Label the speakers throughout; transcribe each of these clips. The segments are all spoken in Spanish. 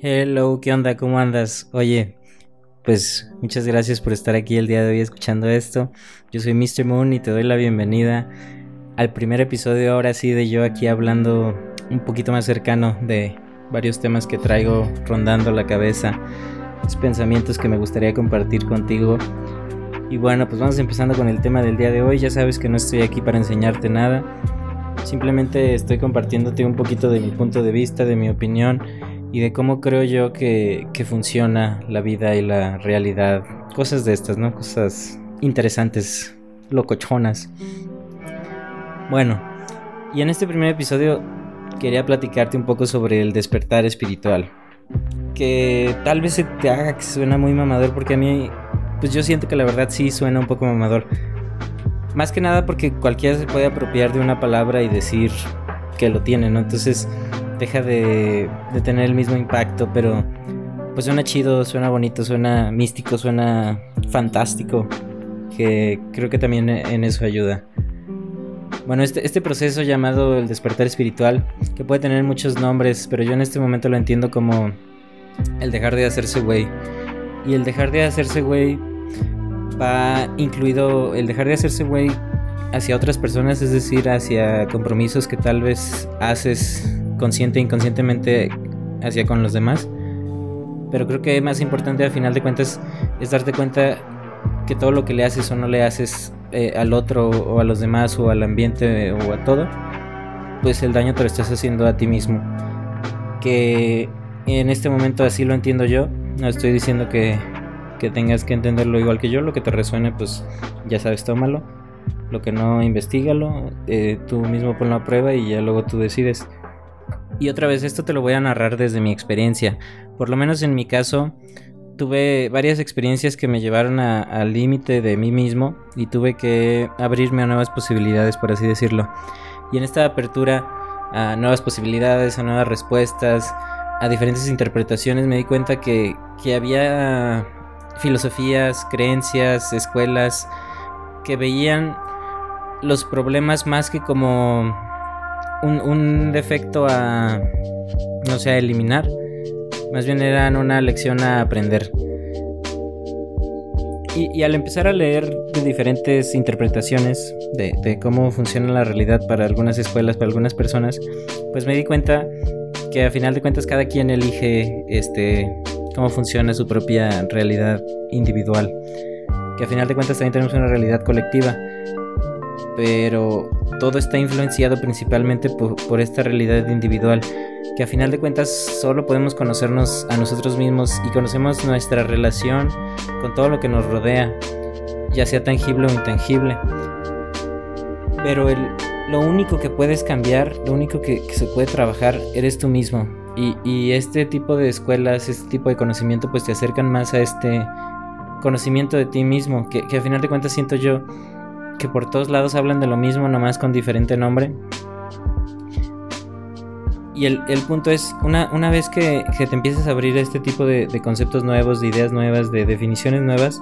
Speaker 1: Hello, ¿qué onda? ¿Cómo andas? Oye, pues muchas gracias por estar aquí el día de hoy escuchando esto. Yo soy Mr. Moon y te doy la bienvenida al primer episodio ahora sí de yo aquí hablando un poquito más cercano de varios temas que traigo rondando la cabeza, pensamientos que me gustaría compartir contigo. Y bueno, pues vamos empezando con el tema del día de hoy. Ya sabes que no estoy aquí para enseñarte nada. Simplemente estoy compartiéndote un poquito de mi punto de vista, de mi opinión y de cómo creo yo que, funciona la vida y la realidad. Cosas de estas, ¿no? Cosas interesantes, locochonas. Bueno, y en este primer episodio quería platicarte un poco sobre el despertar espiritual. Que tal vez se te haga que suena muy mamador porque a mí, pues yo siento que la verdad sí suena un poco mamador. Más que nada porque cualquiera se puede apropiar de una palabra y decir que lo tiene, ¿no? Entonces deja de, tener el mismo impacto, pero pues suena chido, suena bonito, suena místico, suena fantástico, que creo que también en eso ayuda. Bueno, este, este proceso llamado el despertar espiritual, que puede tener muchos nombres, pero yo en este momento lo entiendo como el dejar de hacerse güey. Y el dejar de hacerse güey va incluido el dejar de hacerse güey hacia otras personas, es decir, hacia compromisos que tal vez haces consciente e inconscientemente hacia con los demás. Pero creo que más importante al final de cuentas es darte cuenta que todo lo que le haces o no le haces eh, al otro o a los demás o al ambiente o a todo, pues el daño te lo estás haciendo a ti mismo. Que en este momento así lo entiendo yo. No estoy diciendo que, que tengas que entenderlo igual que yo. Lo que te resuene, pues ya sabes, tómalo. Lo que no, investigalo. Eh, tú mismo ponlo a prueba y ya luego tú decides. Y otra vez, esto te lo voy a narrar desde mi experiencia. Por lo menos en mi caso, tuve varias experiencias que me llevaron al límite de mí mismo y tuve que abrirme a nuevas posibilidades, por así decirlo. Y en esta apertura a nuevas posibilidades, a nuevas respuestas, a diferentes interpretaciones, me di cuenta que, que había filosofías, creencias, escuelas que veían los problemas más que como un, defecto a, no sé, a eliminar. Más bien eran una lección a aprender. Y, al empezar a leer de diferentes interpretaciones de, de, cómo funciona la realidad para algunas escuelas, para algunas personas, pues me di cuenta que a final de cuentas cada quien elige este, cómo funciona su propia realidad individual. Que a final de cuentas también tenemos una realidad colectiva pero todo está influenciado principalmente por, esta realidad individual, que a final de cuentas solo podemos conocernos a nosotros mismos y conocemos nuestra relación con todo lo que nos rodea, ya sea tangible o intangible. Pero lo único que puedes cambiar, lo único que, se puede trabajar, eres tú mismo. Y, este tipo de escuelas, este tipo de conocimiento, pues te acercan más a este conocimiento de ti mismo, que, a final de cuentas siento yo que por todos lados hablan de lo mismo, nomás con diferente nombre. Y el, punto es, una, una vez que, te empiezas a abrir este tipo de, conceptos nuevos, de ideas nuevas, de definiciones nuevas,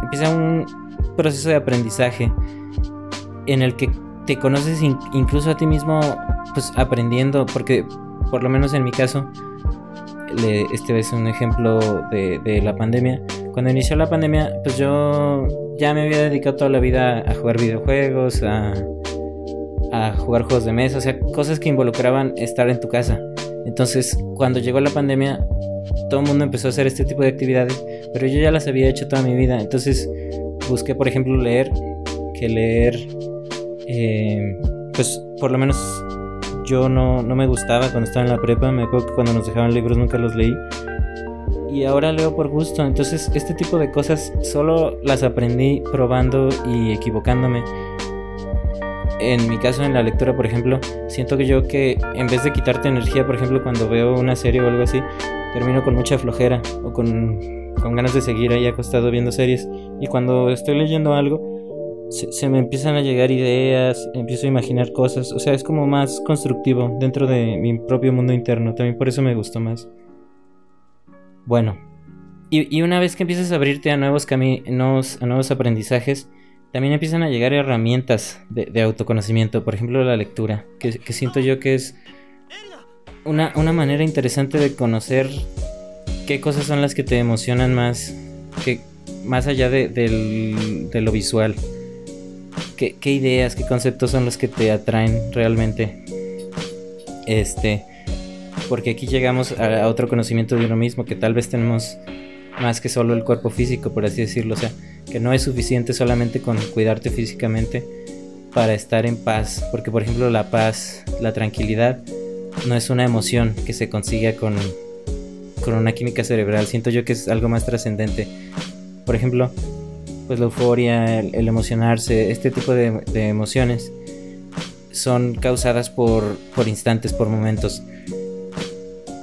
Speaker 1: empieza un proceso de aprendizaje en el que te conoces incluso a ti mismo, pues aprendiendo, porque por lo menos en mi caso, este es un ejemplo de, de la pandemia. Cuando inició la pandemia, pues yo ya me había dedicado toda la vida a jugar videojuegos, a, jugar juegos de mesa, o sea, cosas que involucraban estar en tu casa. Entonces, cuando llegó la pandemia, todo el mundo empezó a hacer este tipo de actividades, pero yo ya las había hecho toda mi vida. Entonces, busqué, por ejemplo, leer, que leer, eh, pues por lo menos yo no, no me gustaba cuando estaba en la prepa, me acuerdo que cuando nos dejaban libros nunca los leí y ahora leo por gusto. Entonces este tipo de cosas solo las aprendí probando y equivocándome. En mi caso en la lectura, por ejemplo, siento que yo que en vez de quitarte energía, por ejemplo, cuando veo una serie o algo así, termino con mucha flojera o con, con ganas de seguir ahí acostado viendo series. Y cuando estoy leyendo algo, se, se, me empiezan a llegar ideas, empiezo a imaginar cosas. O sea, es como más constructivo dentro de mi propio mundo interno. También por eso me gustó más. Bueno, y, una vez que empiezas a abrirte a nuevos a nuevos aprendizajes, también empiezan a llegar herramientas de, autoconocimiento, por ejemplo la lectura, que, siento yo que es una, una manera interesante de conocer qué cosas son las que te emocionan más, que, más allá de, de lo visual. ¿Qué, ¿Qué, ideas, qué conceptos son los que te atraen realmente? Este, porque aquí llegamos a, otro conocimiento de uno mismo, que tal vez tenemos más que solo el cuerpo físico, por así decirlo. O sea, que no es suficiente solamente con cuidarte físicamente para estar en paz. Porque, por ejemplo, la paz, la tranquilidad, no es una emoción que se consiga con, con una química cerebral. Siento yo que es algo más trascendente. Por ejemplo, pues la euforia, el, emocionarse, este tipo de, emociones son causadas por, por instantes, por momentos.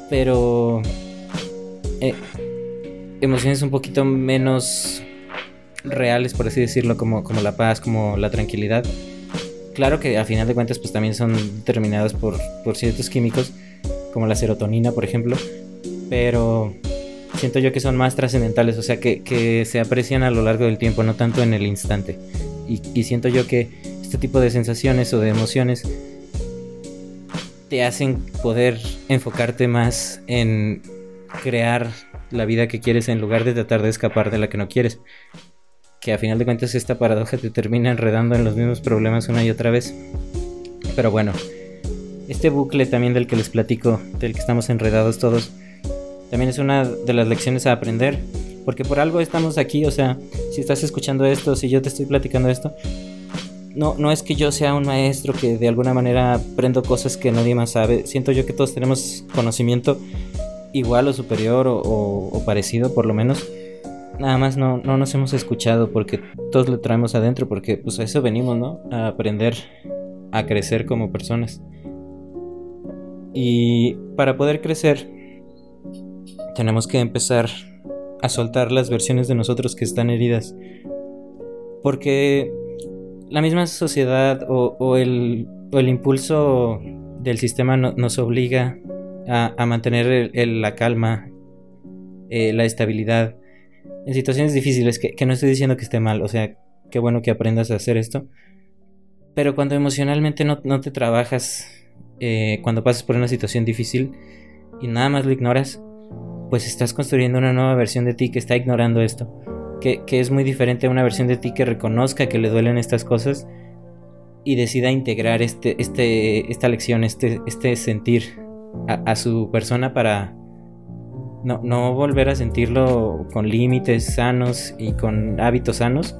Speaker 1: Pero eh, emociones un poquito menos reales, por así decirlo, como, como la paz, como la tranquilidad. Claro que a final de cuentas pues también son determinadas por, por ciertos químicos, como la serotonina, por ejemplo, pero siento yo que son más trascendentales, o sea, que, se aprecian a lo largo del tiempo, no tanto en el instante. Y, siento yo que este tipo de sensaciones o de emociones te hacen poder enfocarte más en crear la vida que quieres en lugar de tratar de escapar de la que no quieres. Que a final de cuentas esta paradoja te termina enredando en los mismos problemas una y otra vez. Pero bueno, este bucle también del que les platico, del que estamos enredados todos, también es una de las lecciones a aprender. Porque por algo estamos aquí, o sea, si estás escuchando esto, si yo te estoy platicando esto, no, no es que yo sea un maestro que de alguna manera aprendo cosas que nadie más sabe. Siento yo que todos tenemos conocimiento igual o superior o, parecido por lo menos. Nada más no, no, nos hemos escuchado porque todos lo traemos adentro porque pues a eso venimos, ¿no? A aprender, a crecer como personas. Y para poder crecer tenemos que empezar a soltar las versiones de nosotros que están heridas. Porque la misma sociedad o, el, impulso del sistema nos obliga a, mantener la calma, eh, la estabilidad en situaciones difíciles, que, no estoy diciendo que esté mal, o sea, qué bueno que aprendas a hacer esto. Pero cuando emocionalmente no, te trabajas, eh, cuando pasas por una situación difícil y nada más lo ignoras, pues estás construyendo una nueva versión de ti que está ignorando esto. Que, es muy diferente a una versión de ti que reconozca que le duelen estas cosas y decida integrar este, este, esta lección, este, este sentir a, su persona para no, no, volver a sentirlo con límites sanos y con hábitos sanos,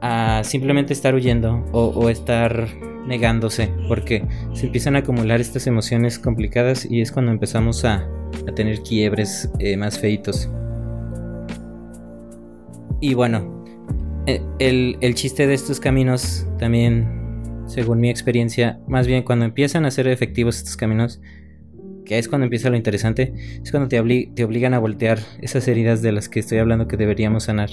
Speaker 1: a simplemente estar huyendo o, estar negándose, porque se empiezan a acumular estas emociones complicadas y es cuando empezamos a, a tener quiebres eh, más feitos. Y bueno, eh, el, el, chiste de estos caminos también, según mi experiencia, más bien cuando empiezan a ser efectivos estos caminos, que es cuando empieza lo interesante, es cuando te, te obligan a voltear esas heridas de las que estoy hablando que deberíamos sanar.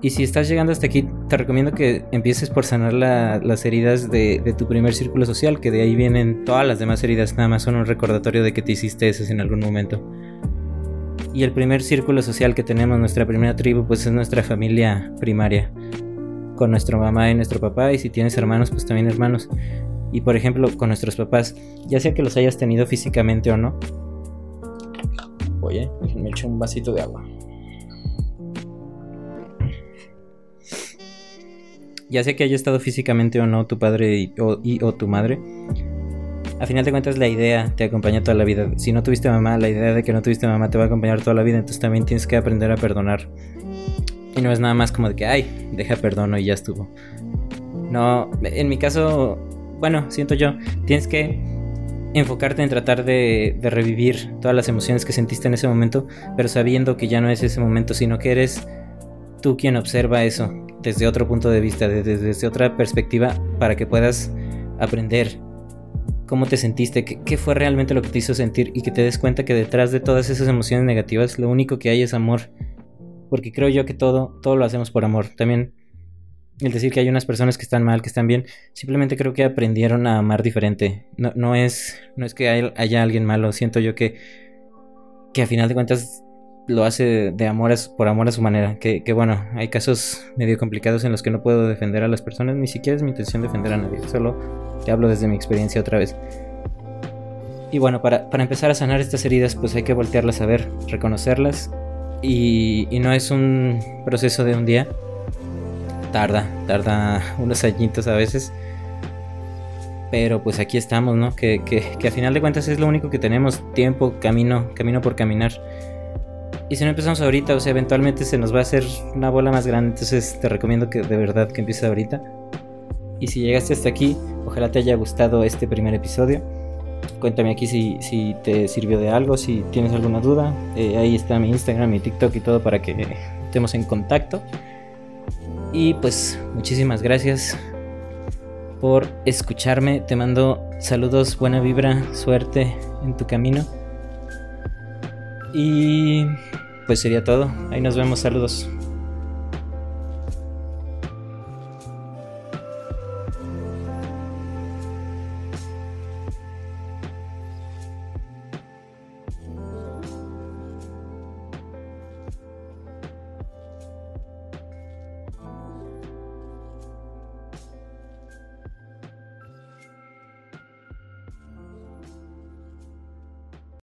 Speaker 1: Y si estás llegando hasta aquí, te recomiendo que empieces por sanar las heridas de, tu primer círculo social, que de ahí vienen todas las demás heridas, nada más son un recordatorio de que te hiciste eso en algún momento. Y el primer círculo social que tenemos, nuestra primera tribu, pues es nuestra familia primaria, con nuestra mamá y nuestro papá, y si tienes hermanos, pues también hermanos. Y por ejemplo, con nuestros papás, ya sea que los hayas tenido físicamente o no. Oye, me echo un vasito de agua. ya sea que haya estado físicamente o no tu padre y, o, tu madre, a final de cuentas la idea te acompaña toda la vida. Si no tuviste mamá, la idea de que no tuviste mamá te va a acompañar toda la vida, entonces también tienes que aprender a perdonar. Y no es nada más como de que, ay, deja perdono y ya estuvo. No, en mi caso, bueno, siento yo, tienes que enfocarte en tratar de, de, revivir todas las emociones que sentiste en ese momento, pero sabiendo que ya no es ese momento, sino que eres tú quien observa eso desde otro punto de vista, desde, otra perspectiva, para que puedas aprender cómo te sentiste, qué, fue realmente lo que te hizo sentir y que te des cuenta que detrás de todas esas emociones negativas lo único que hay es amor. Porque creo yo que todo, todo lo hacemos por amor. También el decir que hay unas personas que están mal, que están bien, simplemente creo que aprendieron a amar diferente. No, no, es, no es que haya alguien malo, siento yo que, que a final de cuentas lo hace de amor por amor a su manera. Que, bueno, hay casos medio complicados en los que no puedo defender a las personas, ni siquiera es mi intención defender a nadie, solo te hablo desde mi experiencia otra vez. Y bueno, para, empezar a sanar estas heridas, pues hay que voltearlas a ver, reconocerlas. Y, no es un proceso de un día. Tarda, tarda unos añitos a veces. Pero pues aquí estamos, ¿no? Que, que, a final de cuentas es lo único que tenemos. Tiempo, camino, camino por caminar. Y si no empezamos ahorita, o sea, eventualmente se nos va a hacer una bola más grande. Entonces te recomiendo que de verdad que empieces ahorita. Y si llegaste hasta aquí, ojalá te haya gustado este primer episodio. Cuéntame aquí si, si te sirvió de algo, si tienes alguna duda. Eh, ahí está mi Instagram, mi TikTok y todo para que estemos en contacto. Y pues muchísimas gracias por escucharme. Te mando saludos, buena vibra, suerte en tu camino. Y pues sería todo. Ahí nos vemos, saludos.